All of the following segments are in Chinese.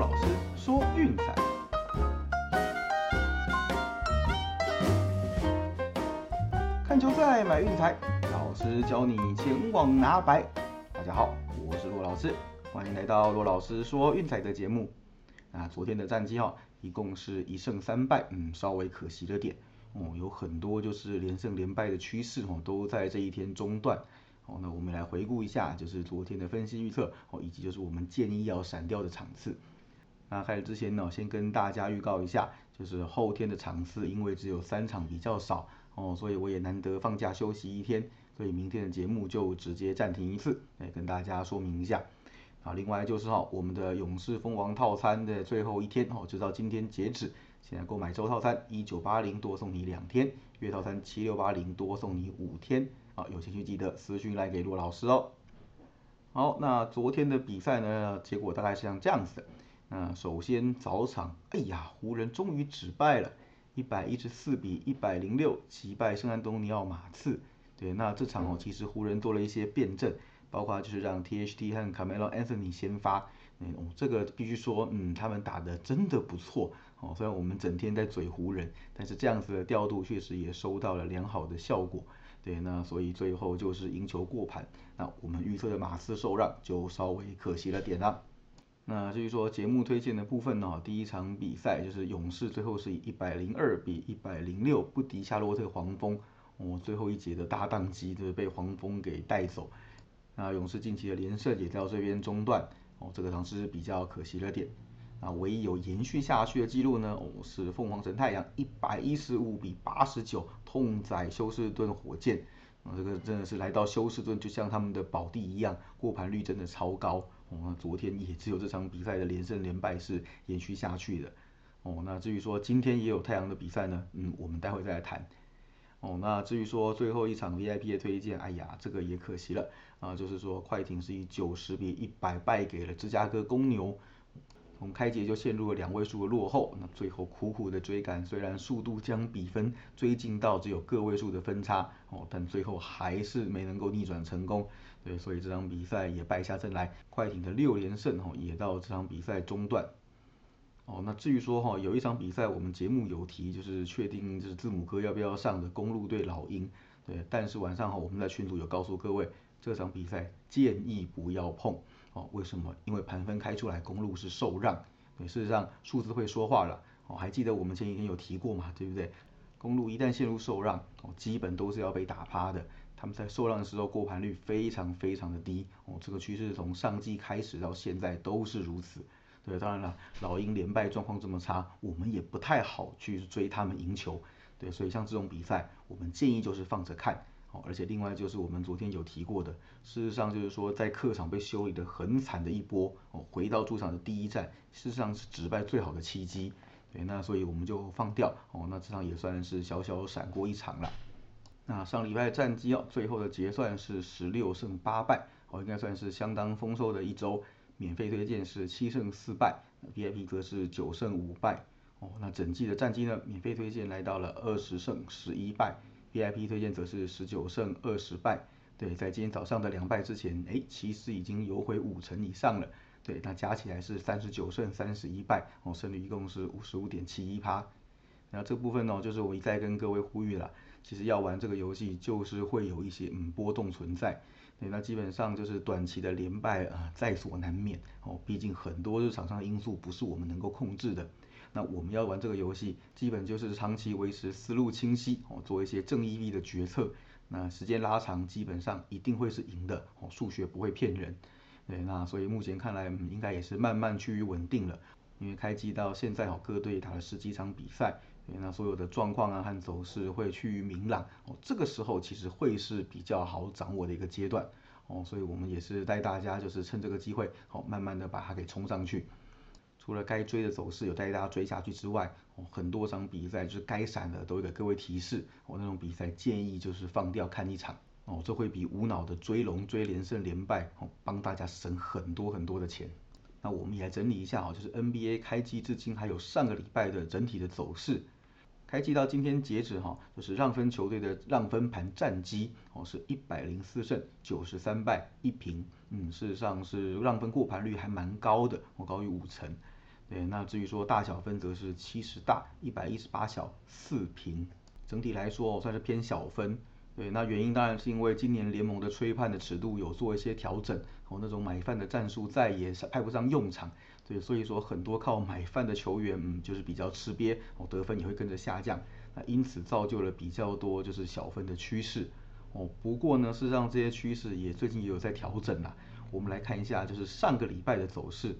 老师说运彩，看球赛买运彩，老师教你前往拿白。大家好，我是骆老师，欢迎来到骆老师说运彩的节目。那昨天的战绩哈，一共是一胜三败，嗯，稍微可惜了点哦，有很多就是连胜连败的趋势哦，都在这一天中断。哦，那我们来回顾一下，就是昨天的分析预测哦，以及就是我们建议要闪掉的场次。那开始之前呢，先跟大家预告一下，就是后天的场次，因为只有三场比较少哦，所以我也难得放假休息一天，所以明天的节目就直接暂停一次，来跟大家说明一下。啊，另外就是哈，我们的勇士蜂王套餐的最后一天哦，直到今天截止，现在购买周套餐一九八零多送你两天，月套餐七六八零多送你五天。啊，有兴趣记得私讯来给骆老师哦。好，那昨天的比赛呢，结果大概是像这样子的。那首先早场，哎呀，湖人终于止败了，一百一十四比一百零六击败圣安东尼奥马刺。对，那这场哦，其实湖人做了一些辩证，包括就是让 THT 和 Camelo Anthony 先发。嗯，这个必须说，嗯，他们打的真的不错。哦，虽然我们整天在嘴湖人，但是这样子的调度确实也收到了良好的效果。对，那所以最后就是赢球过盘，那我们预测的马刺受让就稍微可惜了点啦。那至于说节目推荐的部分呢，第一场比赛就是勇士最后是以一百零二比一百零六不敌夏洛特黄蜂，哦，最后一节的大宕机就是被黄蜂给带走。那勇士近期的连胜也到这边中断，哦，这个场是比较可惜了点。那唯一有延续下去的记录呢，哦，是凤凰城太阳一百一十五比八十九痛宰休斯顿火箭，啊，这个真的是来到休斯顿就像他们的宝地一样，过盘率真的超高。哦，昨天也只有这场比赛的连胜连败是延续下去的。哦，那至于说今天也有太阳的比赛呢，嗯，我们待会再来谈。哦，那至于说最后一场 VIP 的推荐，哎呀，这个也可惜了啊，就是说快艇是以九十比一百败给了芝加哥公牛。从开节就陷入了两位数的落后，那最后苦苦的追赶，虽然速度将比分追进到只有个位数的分差哦，但最后还是没能够逆转成功。对，所以这场比赛也败下阵来，快艇的六连胜哦也到这场比赛中断。哦，那至于说哈，有一场比赛我们节目有提，就是确定就是字母哥要不要上的公路对老鹰。对，但是晚上哈我们在群组有告诉各位，这场比赛建议不要碰。哦，为什么？因为盘分开出来，公路是受让。对，事实上数字会说话了。哦，还记得我们前几天有提过嘛？对不对？公路一旦陷入受让，哦，基本都是要被打趴的。他们在受让的时候过盘率非常非常的低。哦，这个趋势从上季开始到现在都是如此。对，当然了，老鹰连败状况这么差，我们也不太好去追他们赢球。对，所以像这种比赛，我们建议就是放着看。哦，而且另外就是我们昨天有提过的，事实上就是说在客场被修理的很惨的一波，哦，回到主场的第一战，事实上是止败最好的契机，对，那所以我们就放掉，哦，那这场也算是小小闪过一场了。那上礼拜战绩哦，最后的结算是十六胜八败，哦，应该算是相当丰收的一周。免费推荐是七胜四败，VIP 则是九胜五败，哦，那整季的战绩呢，免费推荐来到了二十胜十一败。VIP 推荐则是十九胜二十败，对，在今天早上的两败之前，哎，其实已经游回五成以上了，对，那加起来是三十九胜三十一败，哦，胜率一共是五十五点七一趴。那这部分呢，就是我一再跟各位呼吁了，其实要玩这个游戏，就是会有一些嗯波动存在，对，那基本上就是短期的连败啊在所难免，哦，毕竟很多日场上的因素不是我们能够控制的。那我们要玩这个游戏，基本就是长期维持思路清晰哦，做一些正义力的决策。那时间拉长，基本上一定会是赢的哦，数学不会骗人。对，那所以目前看来，应该也是慢慢趋于稳定了。因为开机到现在哦，各队打了十几场比赛，对那所有的状况啊和走势会趋于明朗哦，这个时候其实会是比较好掌握的一个阶段哦，所以我们也是带大家就是趁这个机会，好慢慢的把它给冲上去。除了该追的走势有带大家追下去之外，哦，很多场比赛就是该闪的都会给各位提示，哦，那种比赛建议就是放掉看一场，哦，这会比无脑的追龙追连胜连败，哦，帮大家省很多很多的钱。那我们也来整理一下，哦，就是 NBA 开机至今还有上个礼拜的整体的走势。开机到今天截止，哈，就是让分球队的让分盘战绩，哦，是一百零四胜九十三败一平，嗯，事实上是让分过盘率还蛮高的，哦，高于五成。对，那至于说大小分则是七十大一百一十八小四平，整体来说算是偏小分。对，那原因当然是因为今年联盟的吹判的尺度有做一些调整，哦，那种买饭的战术再也派不上用场。对，所以说很多靠买饭的球员，嗯，就是比较吃瘪，哦，得分也会跟着下降。那因此造就了比较多就是小分的趋势。哦，不过呢，事实上这些趋势也最近也有在调整啦。我们来看一下，就是上个礼拜的走势。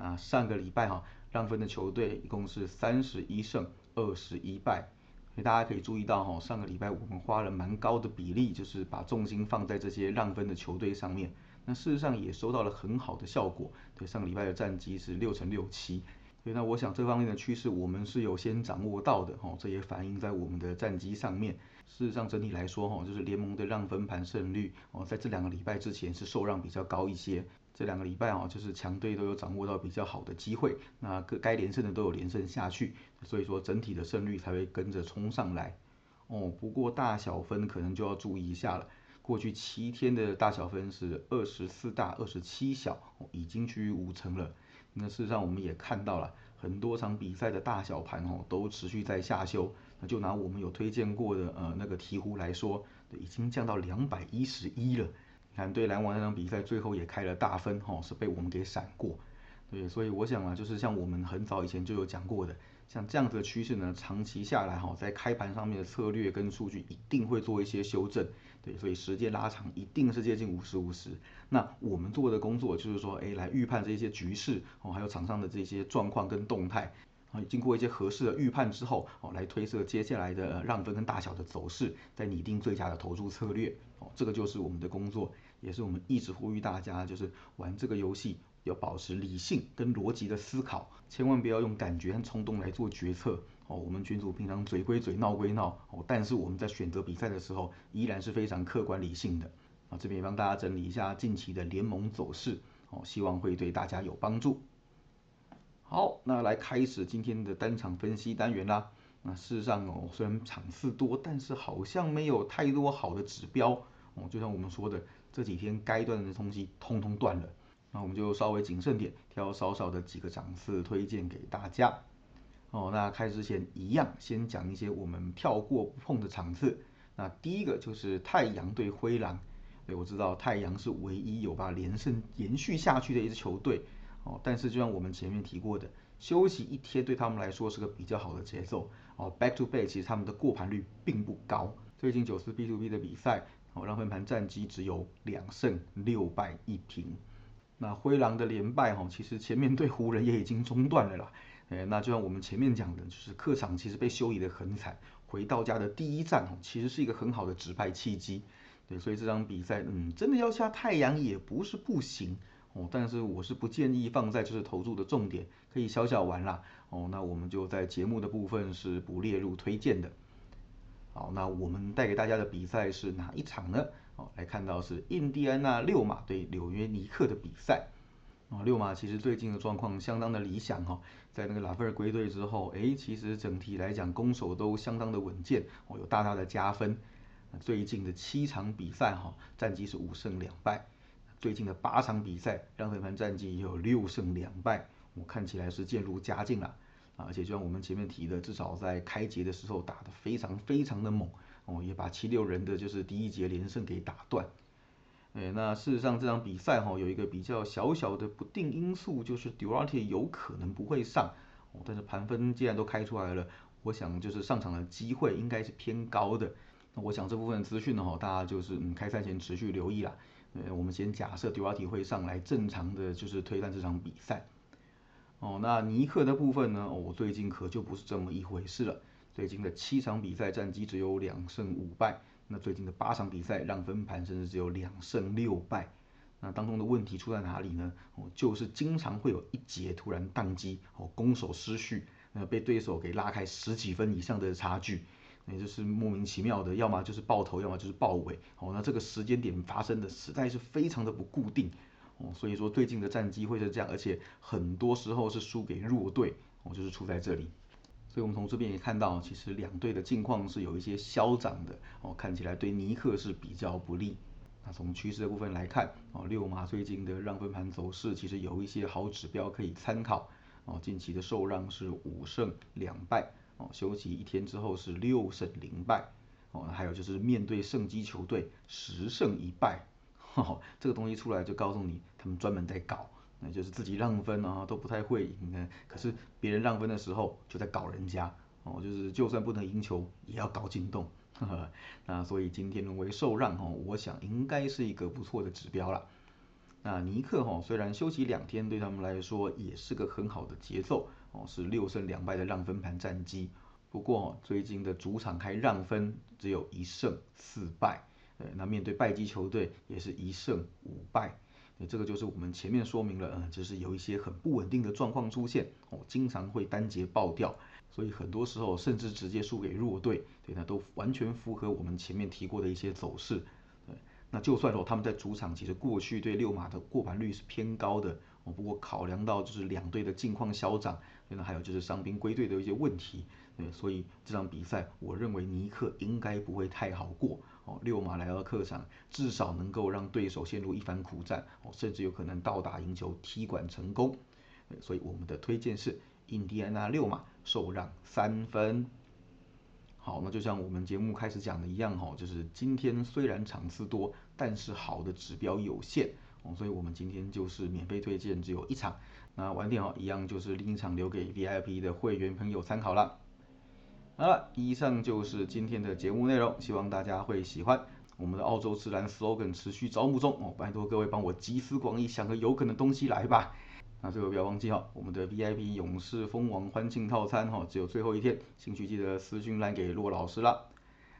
啊，上个礼拜哈，让分的球队一共是三十一胜二十一败。所以大家可以注意到哈，上个礼拜我们花了蛮高的比例，就是把重心放在这些让分的球队上面。那事实上也收到了很好的效果。对，上个礼拜的战绩是六乘六七。所以那我想这方面的趋势我们是有先掌握到的哈，这也反映在我们的战绩上面。事实上整体来说哈，就是联盟的让分盘胜率哦，在这两个礼拜之前是受让比较高一些。这两个礼拜啊，就是强队都有掌握到比较好的机会，那各该连胜的都有连胜下去，所以说整体的胜率才会跟着冲上来。哦，不过大小分可能就要注意一下了。过去七天的大小分是二十四大二十七小，已经趋于五成了。那事实上我们也看到了很多场比赛的大小盘哦，都持续在下修。那就拿我们有推荐过的呃那个鹈鹕来说，已经降到两百一十一了。你看对篮网那场比赛最后也开了大分哈，是被我们给闪过。对，所以我想啊，就是像我们很早以前就有讲过的，像这样子的趋势呢，长期下来哈，在开盘上面的策略跟数据一定会做一些修正。对，所以时间拉长一定是接近五十五十。那我们做的工作就是说，哎，来预判这些局势哦，还有场上的这些状况跟动态啊，经过一些合适的预判之后哦，来推测接下来的让分跟大小的走势，再拟定最佳的投注策略哦，这个就是我们的工作，也是我们一直呼吁大家，就是玩这个游戏要保持理性跟逻辑的思考，千万不要用感觉和冲动来做决策。哦，我们群主平常嘴归嘴，闹归闹，哦，但是我们在选择比赛的时候，依然是非常客观理性的。啊，这边也帮大家整理一下近期的联盟走势，哦，希望会对大家有帮助。好，那来开始今天的单场分析单元啦。那事实上哦，虽然场次多，但是好像没有太多好的指标。哦，就像我们说的，这几天该断的东西通通断了。那我们就稍微谨慎点，挑少少的几个场次推荐给大家。哦，那开始之前一样，先讲一些我们跳过不碰的场次。那第一个就是太阳对灰狼。对，我知道太阳是唯一有把连胜延续下去的一支球队。哦，但是就像我们前面提过的，休息一天对他们来说是个比较好的节奏。哦，back to back，其实他们的过盘率并不高。最近九次 B to B 的比赛，哦，让分盘战绩只有两胜六败一平。那灰狼的连败，哈，其实前面对湖人也已经中断了啦。哎，那就像我们前面讲的，就是客场其实被修理的很惨，回到家的第一战哦，其实是一个很好的直派契机，对，所以这场比赛，嗯，真的要下太阳也不是不行哦，但是我是不建议放在就是投注的重点，可以小小玩啦哦，那我们就在节目的部分是不列入推荐的。好，那我们带给大家的比赛是哪一场呢？哦，来看到是印第安纳六马对纽约尼克的比赛。啊，六马其实最近的状况相当的理想哈，在那个拉菲尔归队之后，哎，其实整体来讲攻守都相当的稳健，哦，有大大的加分。最近的七场比赛哈，战绩是五胜两败。最近的八场比赛，让分盘战绩有六胜两败，我看起来是渐入佳境了。而且就像我们前面提的，至少在开节的时候打得非常非常的猛，哦，也把七六人的就是第一节连胜给打断。哎，那事实上这场比赛哈有一个比较小小的不定因素，就是 Durante 有可能不会上，哦，但是盘分既然都开出来了，我想就是上场的机会应该是偏高的。那我想这部分资讯呢哈，大家就是嗯开赛前持续留意啦。呃，我们先假设 Durant 会上来，正常的就是推断这场比赛。哦，那尼克的部分呢，哦，最近可就不是这么一回事了。最近的七场比赛战绩只有两胜五败。那最近的八场比赛让分盘甚至只有两胜六败，那当中的问题出在哪里呢？哦，就是经常会有一节突然宕机，哦，攻守失序，呃，被对手给拉开十几分以上的差距，也就是莫名其妙的，要么就是爆头，要么就是爆尾，哦，那这个时间点发生的实在是非常的不固定，哦，所以说最近的战绩会是这样，而且很多时候是输给弱队，哦，就是出在这里。所以，我们从这边也看到，其实两队的境况是有一些消长的。哦，看起来对尼克是比较不利。那从趋势的部分来看，哦，六马最近的让分盘走势其实有一些好指标可以参考。哦，近期的受让是五胜两败，哦，休息一天之后是六胜零败，哦，还有就是面对胜基球队十胜一败，这个东西出来就告诉你，他们专门在搞，那就是自己让分啊都不太会赢，可是别人让分的时候就在搞人家，哦，就是就算不能赢球也要搞进洞，那所以今天沦为受让哦，我想应该是一个不错的指标了。那尼克哈虽然休息两天，对他们来说也是个很好的节奏。哦，是六胜两败的让分盘战绩。不过最近的主场开让分只有一胜四败，呃，那面对败绩球队也是一胜五败，那这个就是我们前面说明了，嗯，就是有一些很不稳定的状况出现。哦，经常会单节爆掉，所以很多时候甚至直接输给弱队，对，那都完全符合我们前面提过的一些走势。那就算说他们在主场其实过去对六马的过盘率是偏高的哦，不过考量到就是两队的近况消长，那还有就是伤兵归队的一些问题，对，所以这场比赛我认为尼克应该不会太好过哦。六马来到客场，至少能够让对手陷入一番苦战哦，甚至有可能倒打赢球踢馆成功。所以我们的推荐是印第安纳六马受让三分。好，那就像我们节目开始讲的一样哈，就是今天虽然场次多，但是好的指标有限哦，所以我们今天就是免费推荐只有一场。那晚点哦，一样就是另一场留给 VIP 的会员朋友参考了。好了，以上就是今天的节目内容，希望大家会喜欢。我们的澳洲自然 slogan 持续招募中哦，拜托各位帮我集思广益，想个有可能东西来吧。那最后不要忘记哈，我们的 VIP 勇士蜂王欢庆套餐哈，只有最后一天，兴趣记得私讯来给骆老师啦。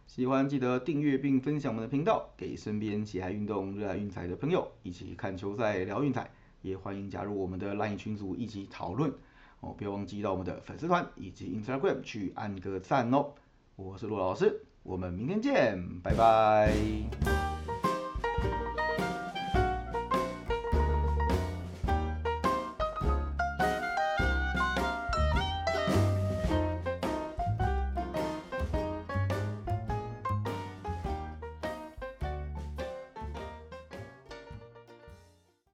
喜欢记得订阅并分享我们的频道，给身边喜爱运动、热爱运彩的朋友一起看球赛聊运彩，也欢迎加入我们的 LINE 群组一起讨论哦。不要忘记到我们的粉丝团以及 Instagram 去按个赞哦。我是骆老师，我们明天见，拜拜。